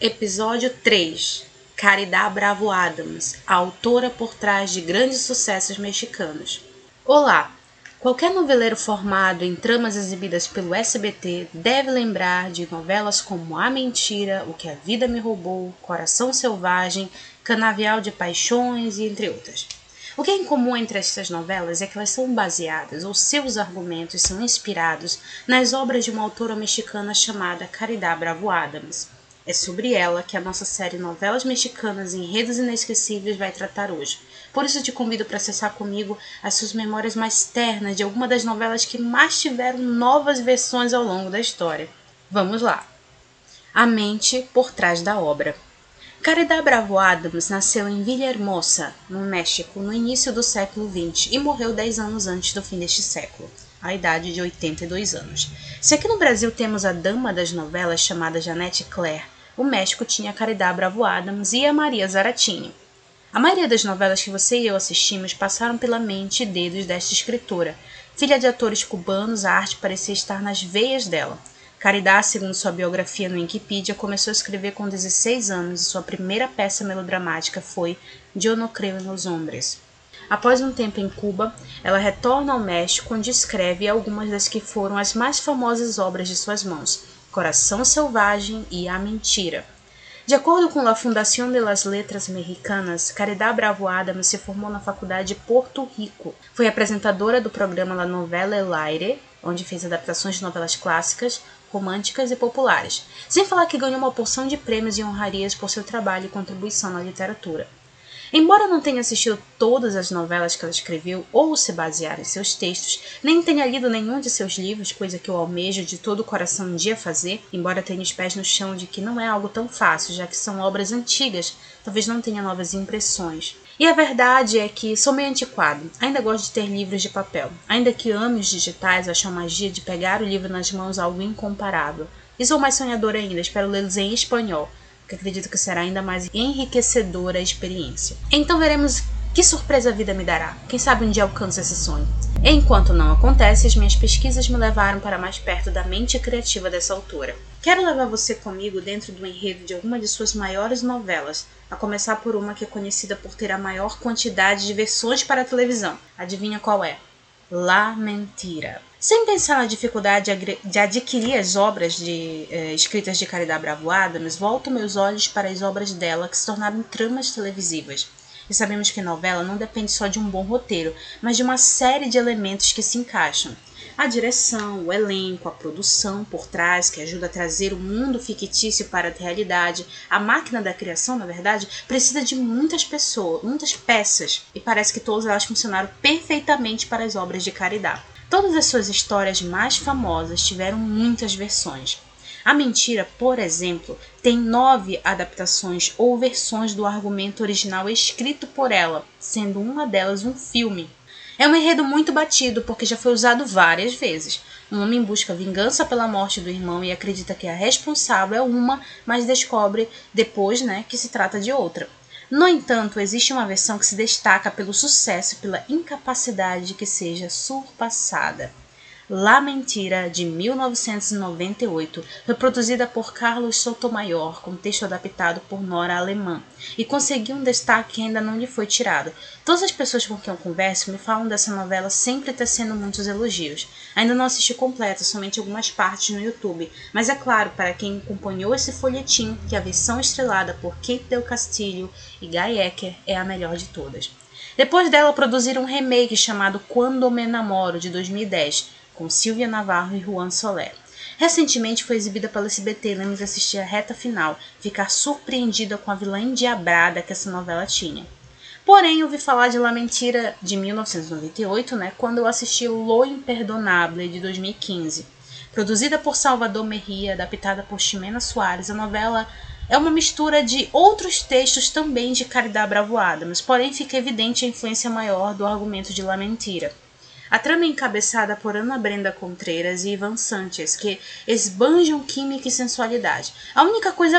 Episódio 3 Caridad Bravo Adams, a autora por trás de grandes sucessos mexicanos. Olá! Qualquer noveleiro formado em tramas exibidas pelo SBT deve lembrar de novelas como A Mentira, O que a Vida Me Roubou, Coração Selvagem, Canavial de Paixões e entre outras. O que é em comum entre estas novelas é que elas são baseadas, ou seus argumentos são inspirados, nas obras de uma autora mexicana chamada Caridad Bravo Adams. É sobre ela que a nossa série Novelas Mexicanas em Enredos Inesquecíveis vai tratar hoje. Por isso te convido para acessar comigo as suas memórias mais ternas de alguma das novelas que mais tiveram novas versões ao longo da história. Vamos lá! A mente por trás da obra. Caridad Bravo Adams nasceu em Villahermosa, no México, no início do século XX e morreu 10 anos antes do fim deste século, à idade de 82 anos. Se aqui no Brasil temos a dama das novelas chamada Janete Claire, o México tinha a Caridad Bravo Adams e a Maria Zaratinho. A maioria das novelas que você e eu assistimos passaram pela mente e dedos desta escritora. Filha de atores cubanos, a arte parecia estar nas veias dela. Caridad, segundo sua biografia no Wikipedia, começou a escrever com 16 anos e sua primeira peça melodramática foi Eu no creo en los hombres. Após um tempo em Cuba, ela retorna ao México, onde escreve algumas das que foram as mais famosas obras de suas mãos, Coração Selvagem e A Mentira. De acordo com a Fundación de las Letras Mexicanas, Caridad Bravo Adams se formou na Faculdade de Porto Rico. Foi apresentadora do programa La Novela El Aire, onde fez adaptações de novelas clássicas, românticas e populares, sem falar que ganhou uma porção de prêmios e honrarias por seu trabalho e contribuição na literatura. Embora não tenha assistido todas as novelas que ela escreveu ou se basear em seus textos, nem tenha lido nenhum de seus livros, coisa que eu almejo de todo o coração um dia fazer, embora tenha os pés no chão de que não é algo tão fácil, já que são obras antigas, talvez não tenha novas impressões. E a verdade é que sou meio antiquado, ainda gosto de ter livros de papel. Ainda que ame os digitais, acho a magia de pegar o livro nas mãos algo incomparável. E sou mais sonhadora ainda, espero lê-los em espanhol, que acredito que será ainda mais enriquecedora a experiência. Então veremos que surpresa a vida me dará. Quem sabe um dia alcanço esse sonho. Enquanto não acontece, as minhas pesquisas me levaram para mais perto da mente criativa dessa autora. Quero levar você comigo dentro do enredo de alguma de suas maiores novelas, a começar por uma que é conhecida por ter a maior quantidade de versões para a televisão. Adivinha qual é? La Mentira. Sem pensar na dificuldade de adquirir as obras de, eh, escritas de Caridad Bravo Adams, volto meus olhos para as obras dela que se tornaram tramas televisivas. E sabemos que novela não depende só de um bom roteiro, mas de uma série de elementos que se encaixam. A direção, o elenco, a produção por trás, que ajuda a trazer o mundo fictício para a realidade, a máquina da criação, na verdade, precisa de muitas pessoas, muitas peças, e parece que todas elas funcionaram perfeitamente para as obras de Caridad. Todas as suas histórias mais famosas tiveram muitas versões. A Mentira, por exemplo, tem nove adaptações ou versões do argumento original escrito por ela, sendo uma delas um filme. É um enredo muito batido porque já foi usado várias vezes. Um homem busca vingança pela morte do irmão e acredita que a responsável é uma, mas descobre depois né, que se trata de outra. No entanto, existe uma versão que se destaca pelo sucesso e pela incapacidade de que seja surpassada. La Mentira, de 1998, foi produzida por Carlos Sotomayor, com texto adaptado por Nora Alemã, e conseguiu um destaque que ainda não lhe foi tirado. Todas as pessoas com quem eu converso me falam dessa novela sempre tecendo muitos elogios. Ainda não assisti completa, somente algumas partes no YouTube, mas é claro para quem acompanhou esse folhetim que a versão estrelada por Kate Del Castillo e Guy Ecker é a melhor de todas. Depois dela, produziram um remake chamado Quando Me Namoro, de 2010, com Silvia Navarro e Juan Soler. Recentemente foi exibida pela SBT e lemos assistir a reta final, ficar surpreendida com a vilã endiabrada que essa novela tinha. Porém, ouvi falar de La Mentira de 1998, né, quando eu assisti Lo Imperdonable de 2015. Produzida por Salvador Merria, adaptada por Ximena Soares, a novela é uma mistura de outros textos também de Caridad Bravo Adams, porém fica evidente a influência maior do argumento de La Mentira. A trama é encabeçada por Ana Brenda Contreiras e Ivan Sanchez, que esbanjam química e sensualidade. A única coisa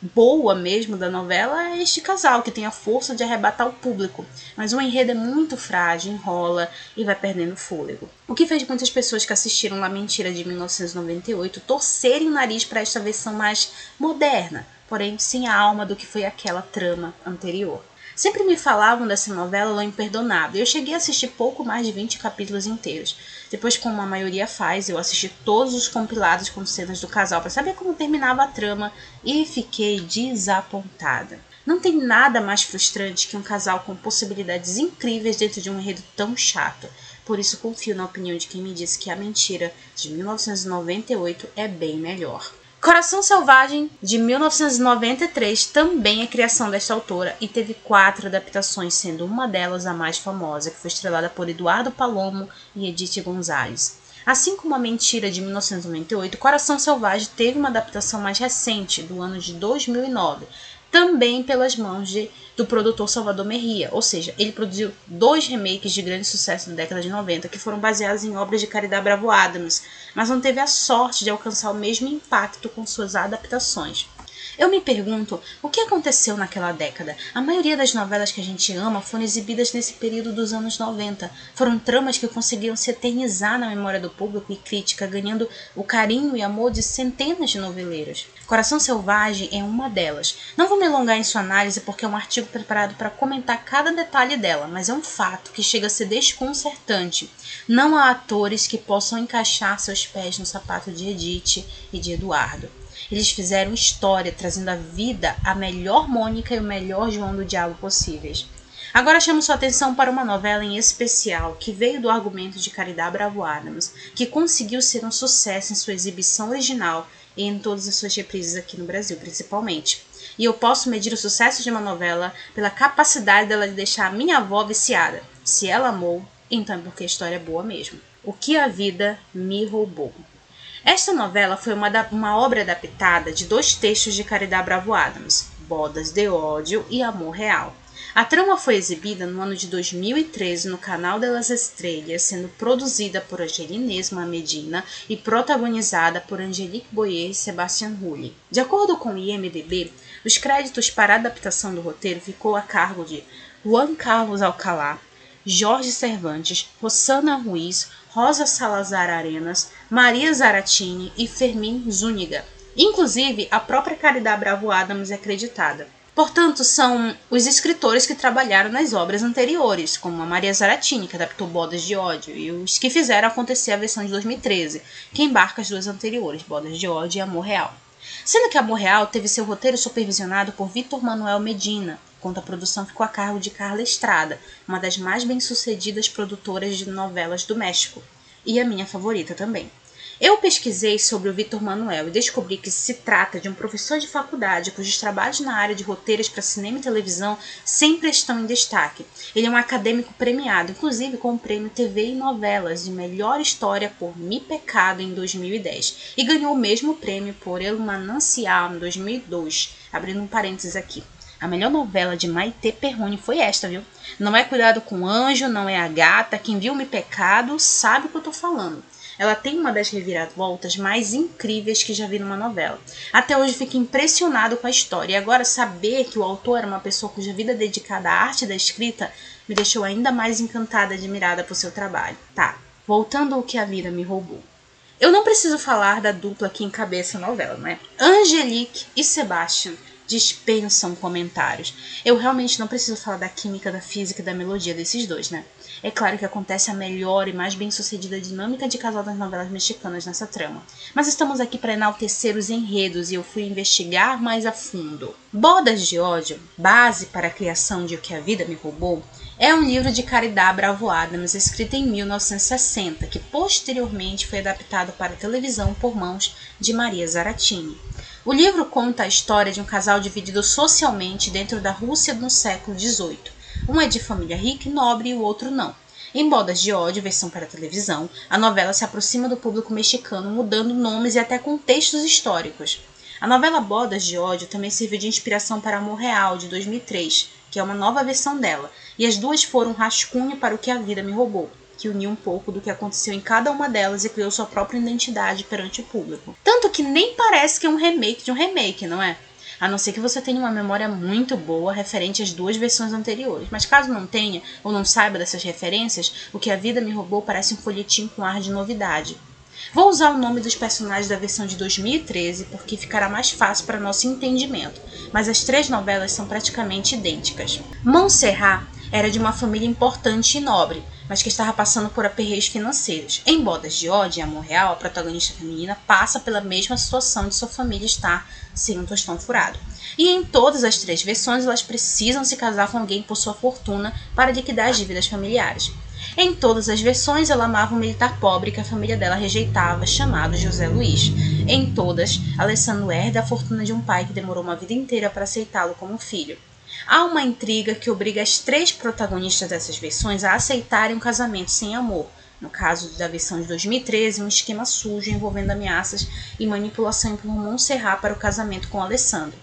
boa mesmo da novela é este casal, que tem a força de arrebatar o público, mas o enredo é muito frágil, enrola e vai perdendo fôlego. O que fez muitas pessoas que assistiram La Mentira de 1998 torcerem o nariz para esta versão mais moderna, porém sem a alma do que foi aquela trama anterior. Sempre me falavam dessa novela Lã Imperdonável. Eu cheguei a assistir pouco mais de 20 capítulos inteiros. Depois, como a maioria faz, eu assisti todos os compilados com cenas do casal para saber como terminava a trama e fiquei desapontada. Não tem nada mais frustrante que um casal com possibilidades incríveis dentro de um enredo tão chato. Por isso confio na opinião de quem me disse que a mentira de 1998 é bem melhor. Coração Selvagem, de 1993, também é criação desta autora e teve quatro adaptações, sendo uma delas a mais famosa, que foi estrelada por Eduardo Palomo e Edith Gonzalez. Assim como A Mentira de 1998, Coração Selvagem teve uma adaptação mais recente, do ano de 2009, também pelas mãos de, do produtor Salvador Merria, ou seja, ele produziu dois remakes de grande sucesso da década de 90 que foram baseados em obras de Caridad Bravo Adams, mas não teve a sorte de alcançar o mesmo impacto com suas adaptações. Eu me pergunto o que aconteceu naquela década. A maioria das novelas que a gente ama foram exibidas nesse período dos anos 90. Foram tramas que conseguiram se eternizar na memória do público e crítica, ganhando o carinho e amor de centenas de noveleiros. Coração Selvagem é uma delas. Não vou me alongar em sua análise porque é um artigo preparado para comentar cada detalhe dela, mas é um fato que chega a ser desconcertante. Não há atores que possam encaixar seus pés no sapato de Edith e de Eduardo. Eles fizeram história, trazendo à vida a melhor Mônica e o melhor João do Diabo possíveis. Agora chamo sua atenção para uma novela em especial que veio do argumento de Caridad Bravo Adams, que conseguiu ser um sucesso em sua exibição original e em todas as suas reprises aqui no Brasil, principalmente. E eu posso medir o sucesso de uma novela pela capacidade dela de deixar a minha avó viciada. Se ela amou, então é porque a história é boa mesmo. O que a vida me roubou. Esta novela foi uma, uma obra adaptada de dois textos de Caridad Bravo Adams, Bodas de Ódio e Amor Real. A trama foi exibida no ano de 2013 no Canal das Estrelas, sendo produzida por Angelinez Medina e protagonizada por Angelique Boyer e Sebastian Rulli. De acordo com o IMDb, os créditos para a adaptação do roteiro ficou a cargo de Juan Carlos Alcalá, Jorge Cervantes, Rosana Ruiz, Rosa Salazar Arenas, Maria Zaratini e Fermin Zúñiga. Inclusive, a própria Caridad Bravo Adams é acreditada. Portanto, são os escritores que trabalharam nas obras anteriores, como a Maria Zaratini, que adaptou Bodas de Ódio, e os que fizeram acontecer a versão de 2013, que embarca as duas anteriores, Bodas de Ódio e Amor Real. Sendo que Amor Real teve seu roteiro supervisionado por Vitor Manuel Medina, enquanto a produção ficou a cargo de Carla Estrada, uma das mais bem-sucedidas produtoras de novelas do México, e a minha favorita também. Eu pesquisei sobre o Vitor Manuel e descobri que se trata de um professor de faculdade cujos trabalhos na área de roteiros para cinema e televisão sempre estão em destaque. Ele é um acadêmico premiado, inclusive com o prêmio TV e Novelas de Melhor História por Mi Pecado em 2010, e ganhou o mesmo prêmio por El Manancial em 2002. Abrindo um parênteses aqui. A melhor novela de Maite Perrone foi esta, viu? Não é Cuidado com Anjo, não é A Gata. Quem viu Me Pecado sabe o que eu tô falando. Ela tem uma das reviravoltas mais incríveis que já vi numa novela. Até hoje fico impressionado com a história. E agora saber que o autor era uma pessoa cuja vida é dedicada à arte da escrita me deixou ainda mais encantada e admirada por seu trabalho. Tá, voltando ao que a vida me roubou. Eu não preciso falar da dupla que encabeça a novela, né? Angelique e Sebastian dispensam comentários. Eu realmente não preciso falar da química, da física e da melodia desses dois, né? É claro que acontece a melhor e mais bem-sucedida dinâmica de casal das novelas mexicanas nessa trama. Mas estamos aqui para enaltecer os enredos e eu fui investigar mais a fundo. Bodas de Ódio, base para a criação de O que a Vida Me Roubou, é um livro de Caridad Bravo Adams escrito em 1960, que posteriormente foi adaptado para televisão por mãos de Maria Zaratini. O livro conta a história de um casal dividido socialmente dentro da Rússia no século XVIII. Um é de família rica e nobre e o outro não. Em Bodas de Ódio, versão para televisão, a novela se aproxima do público mexicano, mudando nomes e até contextos históricos. A novela Bodas de Ódio também serviu de inspiração para Amor Real, de 2003, que é uma nova versão dela, e as duas foram rascunho para o que a vida me roubou que uniu um pouco do que aconteceu em cada uma delas e criou sua própria identidade perante o público. Tanto que nem parece que é um remake de um remake, não é? A não ser que você tenha uma memória muito boa referente às duas versões anteriores. Mas caso não tenha ou não saiba dessas referências, o que a vida me roubou parece um folhetim com ar de novidade. Vou usar o nome dos personagens da versão de 2013 porque ficará mais fácil para nosso entendimento, mas as três novelas são praticamente idênticas. Montserrat era de uma família importante e nobre, mas que estava passando por aperreios financeiros. Em Bodas de Ódio e Amor Real, a protagonista feminina passa pela mesma situação de sua família estar sem um tostão furado. E em todas as três versões, elas precisam se casar com alguém por sua fortuna para liquidar as dívidas familiares. Em todas as versões, ela amava um militar pobre que a família dela rejeitava, chamado José Luiz. Em todas, Alessandro herda a fortuna de um pai que demorou uma vida inteira para aceitá-lo como filho. Há uma intriga que obriga as três protagonistas dessas versões a aceitarem um casamento sem amor. No caso da versão de 2013, um esquema sujo envolvendo ameaças e manipulação por Montserrat para o casamento com Alessandro.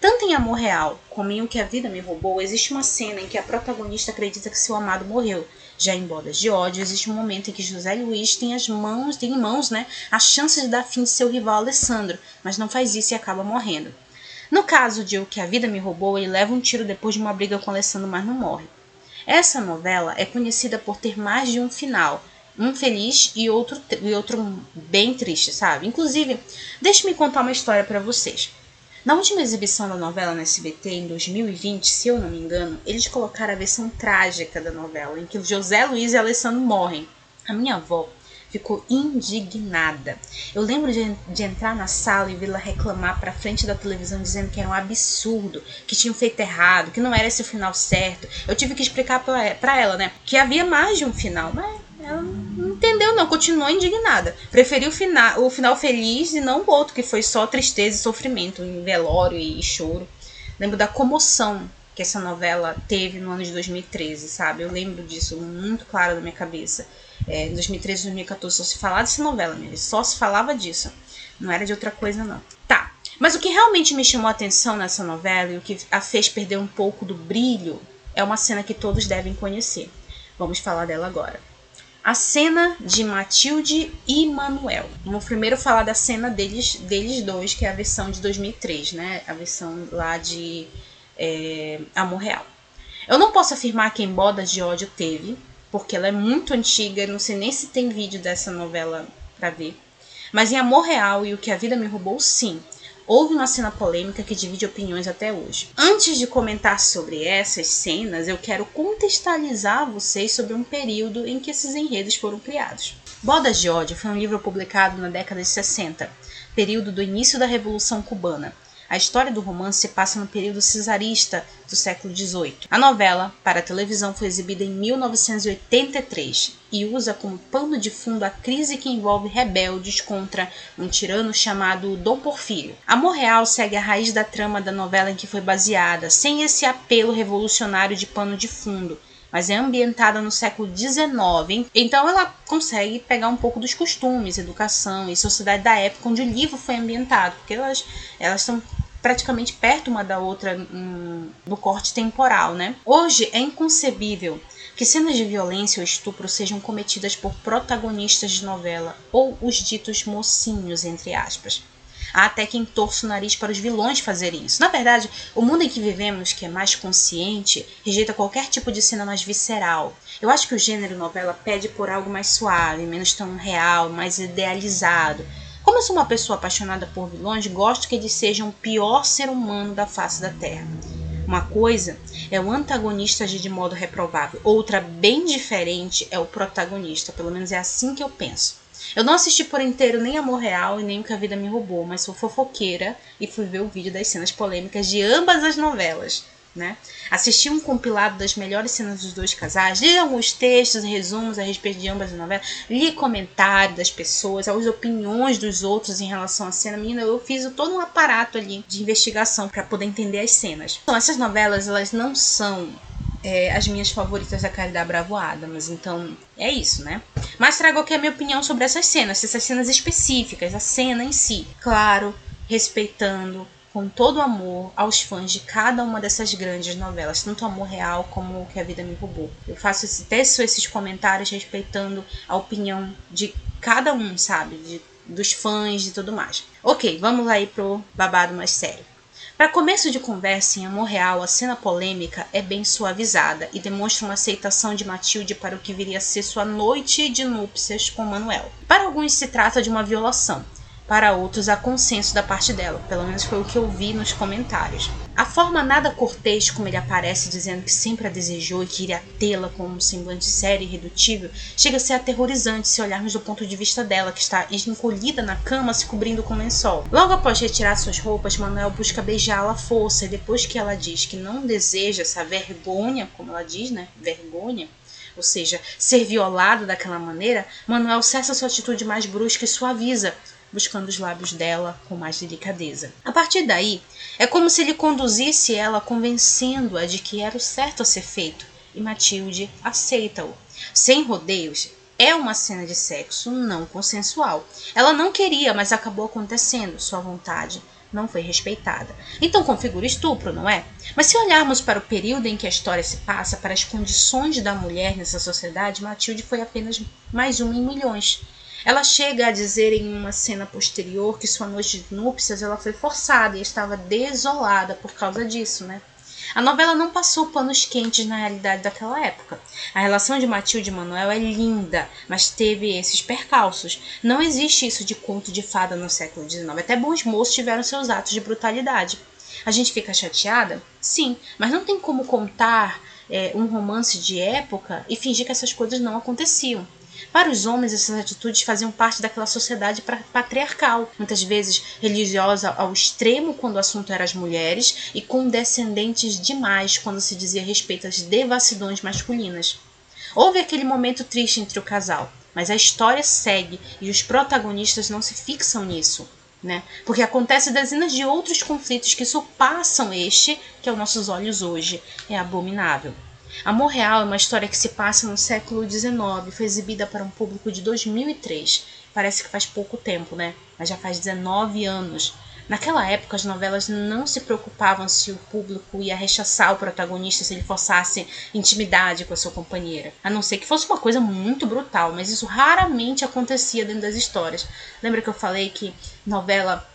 Tanto em Amor Real como em O que a Vida Me Roubou, existe uma cena em que a protagonista acredita que seu amado morreu. Já em Bodas de Ódio, existe um momento em que José Luiz tem as mãos, tem em mãos, né, a chance de dar fim de seu rival Alessandro, mas não faz isso e acaba morrendo. No caso de O que a Vida Me Roubou, ele leva um tiro depois de uma briga com Alessandro, mas não morre. Essa novela é conhecida por ter mais de um final, um feliz e outro, e outro bem triste, sabe? Inclusive, deixe-me contar uma história para vocês. Na última exibição da novela no SBT, em 2020, se eu não me engano, eles colocaram a versão trágica da novela, em que José Luiz e Alessandro morrem. A minha avó ficou indignada. Eu lembro de, de entrar na sala e vê-la reclamar para frente da televisão dizendo que era um absurdo, que tinham feito errado, que não era esse o final certo. Eu tive que explicar para ela, né, que havia mais de um final, mas ela não entendeu, não, continuou indignada. Preferiu o final, o final feliz e não o outro, que foi só tristeza e sofrimento, em velório e choro. Lembro da comoção que essa novela teve no ano de 2013, sabe? Eu lembro disso muito claro na minha cabeça. É, em 2013 2014 só se falava dessa novela, mesmo, só se falava disso. Não era de outra coisa, não. Tá. Mas o que realmente me chamou a atenção nessa novela e o que a fez perder um pouco do brilho é uma cena que todos devem conhecer. Vamos falar dela agora a cena de Matilde e Manuel. Vamos primeiro falar da cena deles, deles dois, que é a versão de 2003, né? A versão lá de é, Amor Real. Eu não posso afirmar que em Bodas de Ódio teve, porque ela é muito antiga, não sei nem se tem vídeo dessa novela para ver. Mas em Amor Real e O que a Vida Me Roubou, sim houve uma cena polêmica que divide opiniões até hoje. Antes de comentar sobre essas cenas, eu quero contextualizar vocês sobre um período em que esses enredos foram criados. Bodas de Ódio foi um livro publicado na década de 60, período do início da Revolução Cubana, a história do romance se passa no período cesarista do século XVIII. A novela, para a televisão, foi exibida em 1983 e usa como pano de fundo a crise que envolve rebeldes contra um tirano chamado Dom Porfírio. Amor Real segue a raiz da trama da novela em que foi baseada, sem esse apelo revolucionário de pano de fundo mas é ambientada no século XIX. Então ela consegue pegar um pouco dos costumes, educação e sociedade da época onde o livro foi ambientado, porque elas, elas estão praticamente perto uma da outra hum, no corte temporal, né? Hoje é inconcebível que cenas de violência ou estupro sejam cometidas por protagonistas de novela ou os ditos mocinhos, entre aspas. Há até quem torça o nariz para os vilões fazerem isso. Na verdade, o mundo em que vivemos, que é mais consciente, rejeita qualquer tipo de cena mais visceral. Eu acho que o gênero novela pede por algo mais suave, menos tão real, mais idealizado. Como eu sou uma pessoa apaixonada por vilões, gosto que eles sejam o pior ser humano da face da Terra. Uma coisa é o antagonista agir de modo reprovável, outra bem diferente é o protagonista, pelo menos é assim que eu penso. Eu não assisti por inteiro nem Amor Real e nem O que a Vida Me Roubou, mas sou fofoqueira e fui ver o vídeo das cenas polêmicas de ambas as novelas. Né? Assisti um compilado das melhores cenas dos dois casais, li alguns textos e resumos a respeito de ambas as novelas, li comentários das pessoas, as opiniões dos outros em relação à cena. Menina, eu fiz todo um aparato ali de investigação para poder entender as cenas. Então, essas novelas, elas não são é, as minhas favoritas da Caridade Bravo Adams. Então, é isso, né? Mas trago aqui a minha opinião sobre essas cenas, essas cenas específicas, a cena em si. Claro, respeitando com todo amor aos fãs de cada uma dessas grandes novelas, tanto Amor Real como Que a Vida Me Roubou. Eu faço esse, teço esses comentários respeitando a opinião de cada um, sabe? De, dos fãs e tudo mais. Ok, vamos aí pro babado mais sério. Para começo de conversa em Amor Real, a cena polêmica é bem suavizada e demonstra uma aceitação de Matilde para o que viria a ser sua noite de núpcias com Manuel. Para alguns se trata de uma violação, para outros há consenso da parte dela, pelo menos foi o que eu vi nos comentários. A forma nada cortês como ele aparece dizendo que sempre a desejou e que iria tê-la com um semblante sério e irredutível chega a ser aterrorizante se olharmos do ponto de vista dela, que está encolhida na cama se cobrindo com lençol. Logo após retirar suas roupas, Manuel busca beijá-la à força e depois que ela diz que não deseja essa vergonha, como ela diz, né? Vergonha, ou seja, ser violado daquela maneira, Manuel cessa sua atitude mais brusca e suaviza, buscando os lábios dela com mais delicadeza. A partir daí, é como se ele conduzisse ela convencendo-a de que era o certo a ser feito, e Matilde aceita-o. Sem rodeios, é uma cena de sexo não consensual. Ela não queria, mas acabou acontecendo, sua vontade não foi respeitada. Então configura estupro, não é? Mas se olharmos para o período em que a história se passa, para as condições da mulher nessa sociedade, Matilde foi apenas mais uma em milhões. Ela chega a dizer em uma cena posterior que sua noite de núpcias ela foi forçada e estava desolada por causa disso, né? A novela não passou panos quentes na realidade daquela época. A relação de Matilde e Manuel é linda, mas teve esses percalços. Não existe isso de conto de fada no século XIX. Até bons moços tiveram seus atos de brutalidade. A gente fica chateada? Sim, mas não tem como contar é, um romance de época e fingir que essas coisas não aconteciam. Para os homens, essas atitudes faziam parte daquela sociedade patriarcal, muitas vezes religiosa ao extremo quando o assunto era as mulheres e condescendentes demais quando se dizia respeito às devassidões masculinas. Houve aquele momento triste entre o casal, mas a história segue e os protagonistas não se fixam nisso. Né? Porque acontece dezenas de outros conflitos que surpassam este, que aos nossos olhos hoje é abominável. Amor Real é uma história que se passa no século XIX, foi exibida para um público de 2003. Parece que faz pouco tempo, né? Mas já faz 19 anos. Naquela época, as novelas não se preocupavam se o público ia rechaçar o protagonista se ele forçasse intimidade com a sua companheira. A não ser que fosse uma coisa muito brutal, mas isso raramente acontecia dentro das histórias. Lembra que eu falei que novela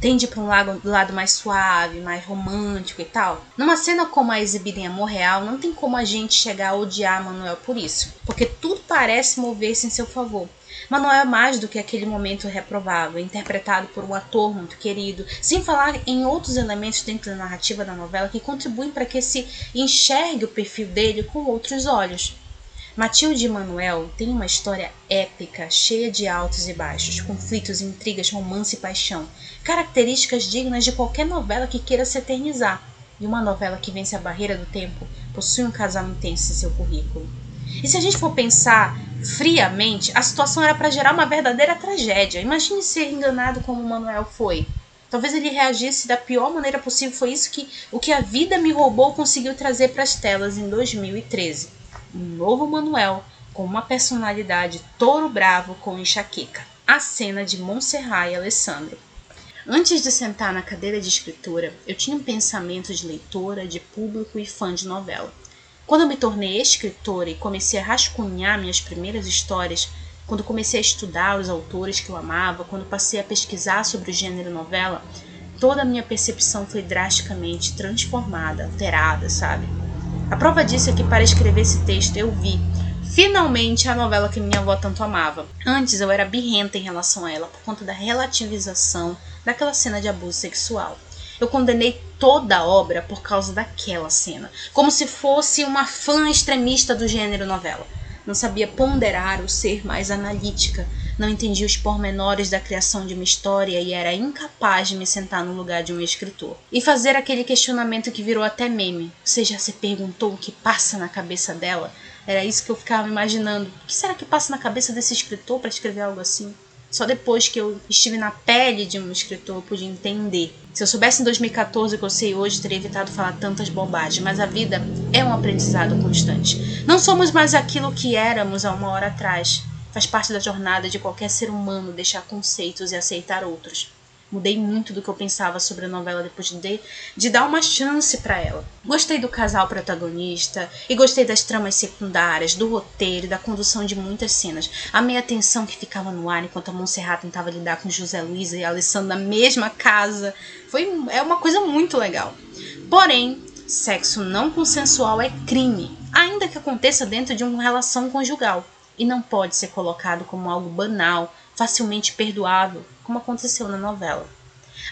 tende para um lado, lado mais suave, mais romântico e tal. Numa cena como a exibida em Amor Real, não tem como a gente chegar a odiar Manuel por isso, porque tudo parece mover-se em seu favor. Manuel é mais do que aquele momento reprovável, interpretado por um ator muito querido, sem falar em outros elementos dentro da narrativa da novela que contribuem para que se enxergue o perfil dele com outros olhos. Matilde e Manuel têm uma história épica, cheia de altos e baixos, conflitos, intrigas, romance e paixão, características dignas de qualquer novela que queira se eternizar. E uma novela que vence a barreira do tempo possui um casal intenso em seu currículo. E se a gente for pensar friamente, a situação era para gerar uma verdadeira tragédia. Imagine ser enganado como Manuel foi. Talvez ele reagisse da pior maneira possível. Foi isso que o que a vida me roubou conseguiu trazer para as telas em 2013 um novo Manuel com uma personalidade touro bravo com enxaqueca. A cena de Montserrat e Alessandro. Antes de sentar na cadeira de escritura, eu tinha um pensamento de leitora, de público e fã de novela. Quando eu me tornei escritora e comecei a rascunhar minhas primeiras histórias, quando comecei a estudar os autores que eu amava, quando passei a pesquisar sobre o gênero novela, toda a minha percepção foi drasticamente transformada, alterada, sabe? A prova disso é que para escrever esse texto eu vi finalmente a novela que minha avó tanto amava. Antes eu era birrenta em relação a ela por conta da relativização daquela cena de abuso sexual. Eu condenei toda a obra por causa daquela cena, como se fosse uma fã extremista do gênero novela. Não sabia ponderar ou ser mais analítica, não entendia os pormenores da criação de uma história e era incapaz de me sentar no lugar de um escritor. E fazer aquele questionamento que virou até meme. Você já se perguntou o que passa na cabeça dela? Era isso que eu ficava imaginando. O que será que passa na cabeça desse escritor para escrever algo assim? Só depois que eu estive na pele de um escritor eu pude entender. Se eu soubesse em 2014 o que eu sei hoje, teria evitado falar tantas bobagens, mas a vida é um aprendizado constante. Não somos mais aquilo que éramos há uma hora atrás. Faz parte da jornada de qualquer ser humano deixar conceitos e aceitar outros. Mudei muito do que eu pensava sobre a novela depois de, de dar uma chance para ela. Gostei do casal protagonista e gostei das tramas secundárias, do roteiro e da condução de muitas cenas. Amei a tensão que ficava no ar enquanto a Montserrat tentava lidar com José Luiz e Alessandro na mesma casa. Foi é uma coisa muito legal. Porém, sexo não consensual é crime, ainda que aconteça dentro de uma relação conjugal, e não pode ser colocado como algo banal, facilmente perdoável, como aconteceu na novela.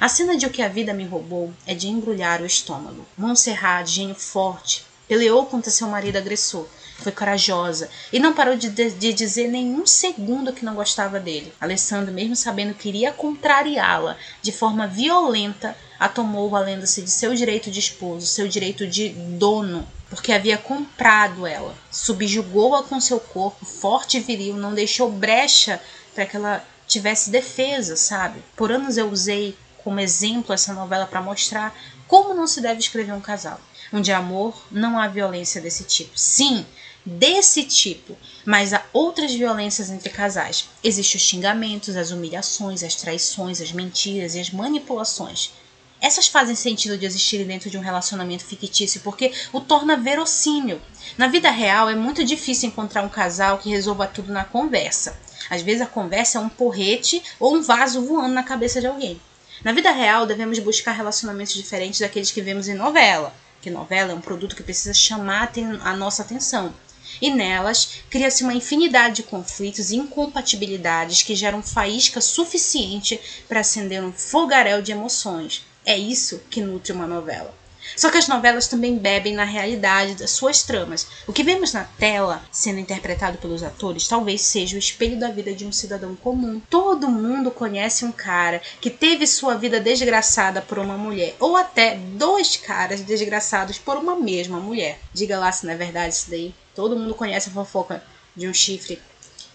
A cena de O que a vida me roubou é de embrulhar o estômago. Montserrat, gênio forte, peleou contra seu marido agressor, foi corajosa e não parou de, de, dizer nenhum segundo que não gostava dele. Alessandro, mesmo sabendo que iria contrariá-la de forma violenta, a tomou valendo-se de seu direito de esposo, seu direito de dono, porque havia comprado ela. Subjugou-a com seu corpo forte e viril, não deixou brecha para que ela tivesse defesa, sabe? Por anos eu usei como exemplo essa novela para mostrar como não se deve escrever um casal. Onde há amor, não há violência desse tipo. Sim, desse tipo, mas há outras violências entre casais. Existem os xingamentos, as humilhações, as traições, as mentiras e as manipulações. Essas fazem sentido de existirem dentro de um relacionamento fictício porque o torna verossímil. Na vida real é muito difícil encontrar um casal que resolva tudo na conversa. Às vezes a conversa é um porrete ou um vaso voando na cabeça de alguém. Na vida real, devemos buscar relacionamentos diferentes daqueles que vemos em novela, que novela é um produto que precisa chamar a nossa atenção. E nelas cria-se uma infinidade de conflitos e incompatibilidades que geram faísca suficiente para acender um fogaréu de emoções. É isso que nutre uma novela. Só que as novelas também bebem na realidade das suas tramas. O que vemos na tela, sendo interpretado pelos atores, talvez seja o espelho da vida de um cidadão comum. Todo mundo conhece um cara que teve sua vida desgraçada por uma mulher, ou até dois caras desgraçados por uma mesma mulher. Diga lá se não é verdade isso daí. Todo mundo conhece a fofoca de um chifre,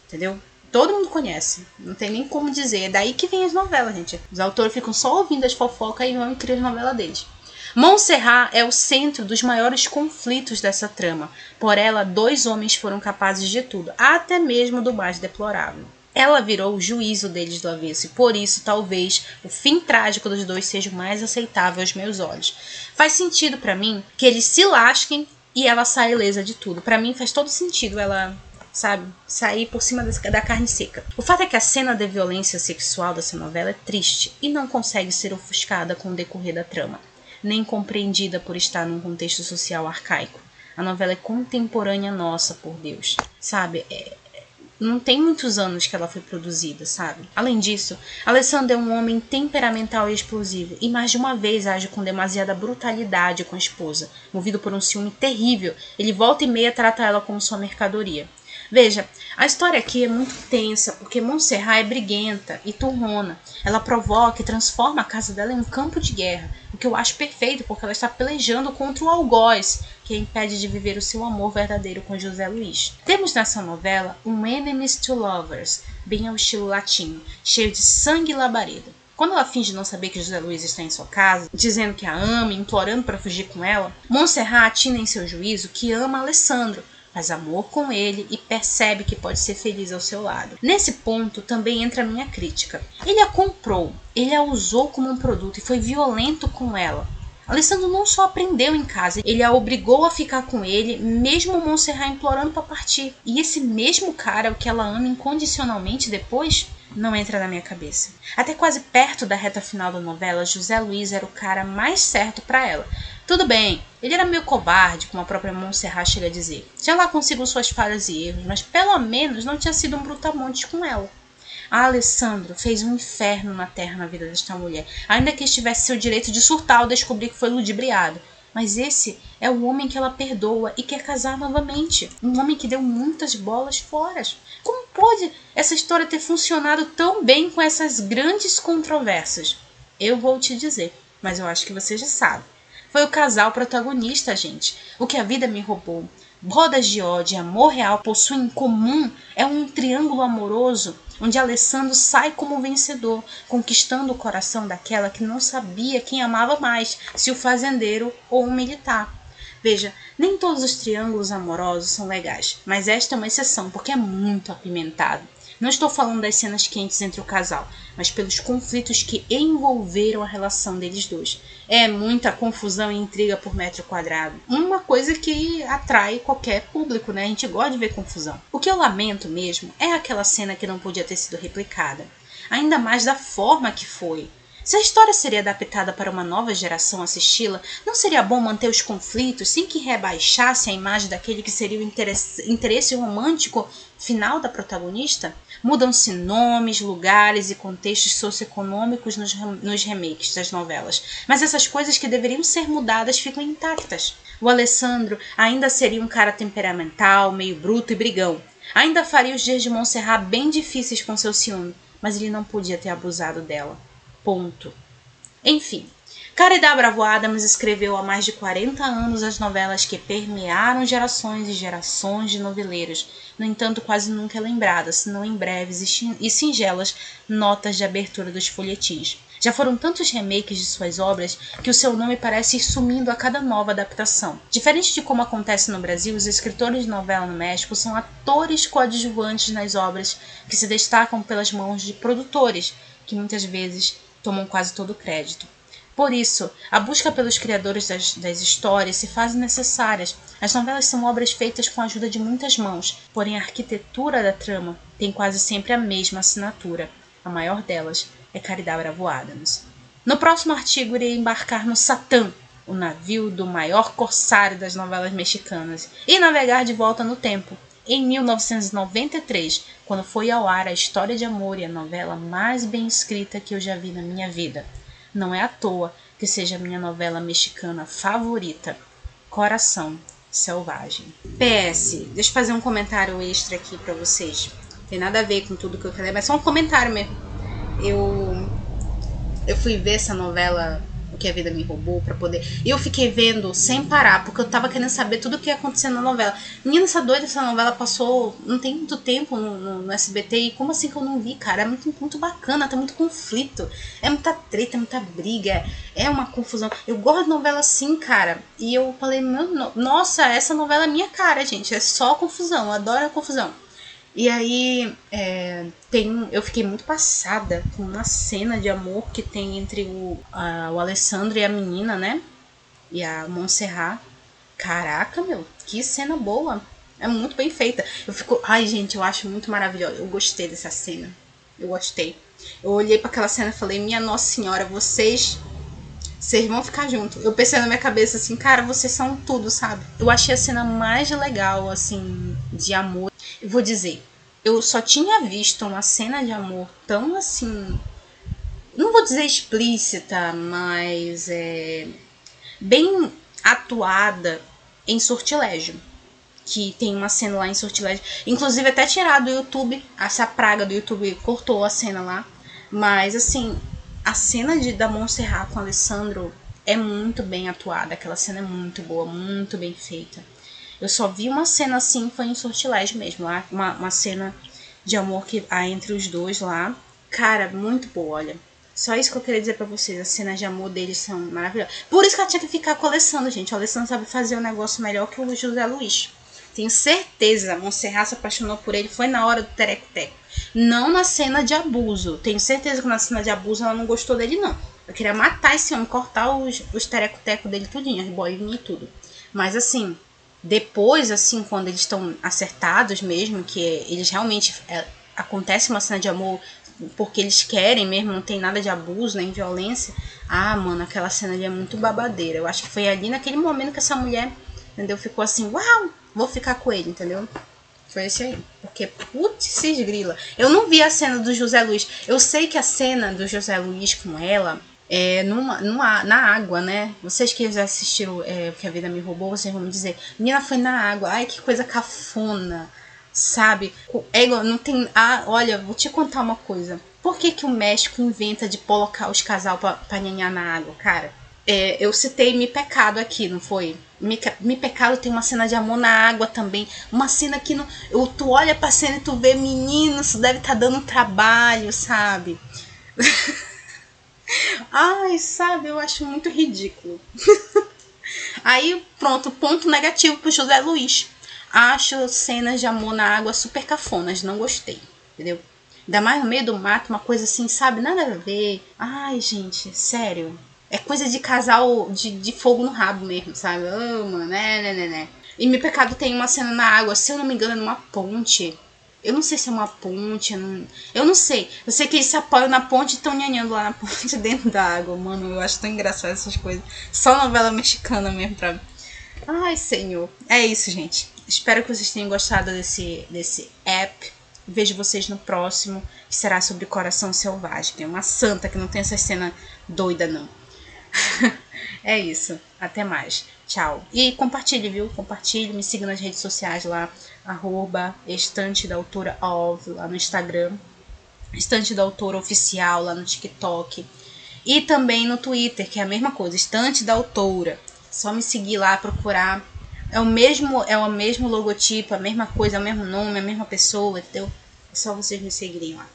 entendeu? Todo mundo conhece. Não tem nem como dizer. É daí que vem as novelas, gente. Os autores ficam só ouvindo as fofocas e vão criar as novelas deles. Montserrat é o centro dos maiores conflitos dessa trama. Por ela, dois homens foram capazes de tudo, até mesmo do mais deplorável. Ela virou o juízo deles do avesso, e por isso, talvez, o fim trágico dos dois seja o mais aceitável aos meus olhos. Faz sentido para mim que eles se lasquem e ela saia ilesa de tudo. Para mim faz todo sentido ela sabe? Sair por cima da carne seca. O fato é que a cena de violência sexual dessa novela é triste e não consegue ser ofuscada com o decorrer da trama nem compreendida por estar num contexto social arcaico. A novela é contemporânea nossa, por Deus. Sabe? É, não tem muitos anos que ela foi produzida, sabe? Além disso, Alessandro é um homem temperamental e explosivo e mais de uma vez age com demasiada brutalidade com a esposa. Movido por um ciúme terrível, ele volta e meia trata ela como sua mercadoria. Veja, a história aqui é muito tensa, porque Montserrat é briguenta e turrona. Ela provoca e transforma a casa dela em um campo de guerra, o que eu acho perfeito, porque ela está pelejando contra o algoz, que a impede de viver o seu amor verdadeiro com José Luiz. Temos nessa novela um Enemies to Lovers, bem ao estilo latino, cheio de sangue e labareda. Quando ela finge não saber que José Luiz está em sua casa, dizendo que a ama, implorando para fugir com ela, Montserrat atina em seu juízo que ama Alessandro, faz amor com ele e percebe que pode ser feliz ao seu lado. Nesse ponto também entra a minha crítica. Ele a comprou, ele a usou como um produto e foi violento com ela. Alessandro não só aprendeu em casa, ele a obrigou a ficar com ele, mesmo Montserrat implorando para partir. E esse mesmo cara o que ela ama incondicionalmente depois? Não entra na minha cabeça. Até quase perto da reta final da novela, José Luiz era o cara mais certo para ela. Tudo bem, ele era meio covarde, como a própria Montserrat chega a dizer. Já lá consigo suas falhas e erros, mas pelo menos não tinha sido um brutamonte com ela. A Alessandro fez um inferno na terra na vida desta mulher, ainda que estivesse seu direito de surtar ao descobrir que foi ludibriado. Mas esse é o homem que ela perdoa e quer casar novamente. Um homem que deu muitas bolas fora. Como pode essa história ter funcionado tão bem com essas grandes controvérsias? Eu vou te dizer, mas eu acho que você já sabe. Foi o casal protagonista, gente. O que a vida me roubou. Rodas de ódio e amor real possuem em comum é um triângulo amoroso onde Alessandro sai como vencedor, conquistando o coração daquela que não sabia quem amava mais, se o fazendeiro ou o militar. Veja, nem todos os triângulos amorosos são legais, mas esta é uma exceção porque é muito apimentado. Não estou falando das cenas quentes entre o casal, mas pelos conflitos que envolveram a relação deles dois. É muita confusão e intriga por metro quadrado. Uma coisa que atrai qualquer público, né? A gente gosta de ver confusão. O que eu lamento mesmo é aquela cena que não podia ter sido replicada. Ainda mais da forma que foi. Se a história seria adaptada para uma nova geração assisti-la, não seria bom manter os conflitos sem que rebaixasse a imagem daquele que seria o interesse, interesse romântico final da protagonista? Mudam-se nomes, lugares e contextos socioeconômicos nos, nos remakes das novelas, mas essas coisas que deveriam ser mudadas ficam intactas. O Alessandro ainda seria um cara temperamental, meio bruto e brigão. Ainda faria os dias de Montserrat bem difíceis com seu ciúme, mas ele não podia ter abusado dela. Ponto. Enfim, Caridad Bravo Adams escreveu há mais de 40 anos as novelas que permearam gerações e gerações de noveleiros, no entanto quase nunca é lembrada, senão em breves e singelas notas de abertura dos folhetins. Já foram tantos remakes de suas obras que o seu nome parece ir sumindo a cada nova adaptação. Diferente de como acontece no Brasil, os escritores de novela no México são atores coadjuvantes nas obras que se destacam pelas mãos de produtores, que muitas vezes tomam quase todo o crédito. Por isso, a busca pelos criadores das, das, histórias se faz necessárias. As novelas são obras feitas com a ajuda de muitas mãos, porém a arquitetura da trama tem quase sempre a mesma assinatura. A maior delas é Caridad Bravo Adams. No próximo artigo, irei embarcar no Satã, o navio do maior corsário das novelas mexicanas, e navegar de volta no tempo, em 1993, quando foi ao ar a história de amor e a novela mais bem escrita que eu já vi na minha vida. Não é à toa que seja a minha novela mexicana favorita, Coração Selvagem. PS, deixa eu fazer um comentário extra aqui para vocês. Tem nada a ver com tudo que eu falei, mas só um comentário mesmo. Eu eu fui ver essa novela que a vida me roubou para poder. E eu fiquei vendo sem parar, porque eu tava querendo saber tudo o que ia acontecer na novela. Menina, essa doida, essa novela passou não tem muito tempo no, no, no, SBT. E como assim que eu não vi, cara? É muito, muito bacana, tem muito conflito. É muita treta, é muita briga. É uma confusão. Eu gosto de novela assim, cara. E eu falei, nossa, essa novela é minha cara, gente. É só confusão. Eu adoro a confusão. E aí é, tem, eu fiquei muito passada com uma cena de amor que tem entre o, a, o Alessandro e a menina, né? E a Montserrat. Caraca, meu, que cena boa. É muito bem feita. Eu fico, ai gente, eu acho muito maravilhosa. Eu gostei dessa cena. Eu gostei. Eu olhei para aquela cena e falei, minha Nossa Senhora, vocês vocês vão ficar juntos. Eu pensei na minha cabeça assim, cara, vocês são tudo, sabe? Eu achei a cena mais legal, assim, de amor. Vou dizer, eu só tinha visto uma cena de amor tão assim. Não vou dizer explícita, mas é. bem atuada em sortilégio. Que tem uma cena lá em sortilégio. Inclusive, até tirado do YouTube. Essa praga do YouTube cortou a cena lá. Mas, assim, a cena de, da Montserrat com Alessandro é muito bem atuada. Aquela cena é muito boa, muito bem feita. Eu só vi uma cena assim, foi em Sortilégio mesmo, lá, uma, uma cena de amor que há entre os dois lá. Cara, muito boa, olha. Só isso que eu queria dizer pra vocês. As cenas de amor deles são maravilhosas. Por isso que ela tinha que ficar com o Alessandro, gente. O Alessandro sabe fazer um negócio melhor que o José Luiz. Tenho certeza, Monserrat se apaixonou por ele, foi na hora do tereco-teco. Não na cena de abuso. Tenho certeza que na cena de abuso ela não gostou dele, não. Eu queria matar esse homem, cortar os, os tereco-teco dele tudinho, as bolinhas e tudo. Mas assim, depois, assim, quando eles estão acertados mesmo, que eles realmente. É, acontece uma cena de amor porque eles querem mesmo, não tem nada de abuso nem violência. Ah, mano, aquela cena ali é muito babadeira. Eu acho que foi ali naquele momento que essa mulher, entendeu? Ficou assim, uau, vou ficar com ele, entendeu? Foi esse aí. Porque, putz, grila. Eu não vi a cena do José Luiz. Eu sei que a cena do José Luiz com ela é numa, numa, na água, né? Vocês que já assistiram é, Que a Vida Me Roubou, vocês vão me dizer. Menina foi na água. Ai, que coisa cafona. Sabe? É igual, não tem. Ah, olha, vou te contar uma coisa. Por que, que o México inventa de colocar os casal pra, pra nhanhar na água, cara? É, eu citei Me Pecado aqui, não foi? Me, Me Pecado tem uma cena de amor na água também. Uma cena que não, eu, tu olha pra cena e tu vê, menino, isso deve estar tá dando trabalho, sabe? Ai, sabe, eu acho muito ridículo. Aí, pronto, ponto negativo pro José Luiz. Acho cenas de amor na água super cafonas, não gostei, entendeu? Ainda mais no meio do mato, uma coisa assim, sabe? Nada a ver. Ai, gente, sério. É coisa de casal de, de fogo no rabo mesmo, sabe? Oh, né, né, né, né. E meu pecado tem uma cena na água, se eu não me engano, numa ponte. Eu não sei se é uma ponte, eu não, eu não sei. Eu sei que eles se apoiam na ponte e estão nhanhando lá na ponte dentro da água, mano. Eu acho tão engraçado essas coisas. Só novela mexicana mesmo pra. Ai, senhor. É isso, gente. Espero que vocês tenham gostado desse, desse app. Vejo vocês no próximo, que será sobre Coração Selvagem. Tem uma santa que não tem essa cena doida, não. é isso. Até mais. Tchau. E compartilhe, viu? Compartilhe, me siga nas redes sociais lá, arroba estante da autora of, lá no Instagram. Estante da autora oficial lá no TikTok. E também no Twitter, que é a mesma coisa, estante da autora. Só me seguir lá, procurar. É o mesmo, é o mesmo logotipo, a mesma coisa, é o mesmo nome, a mesma pessoa, entendeu? É só vocês me seguirem lá.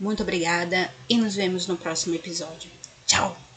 Muito obrigada e nos vemos no próximo episódio. Tchau!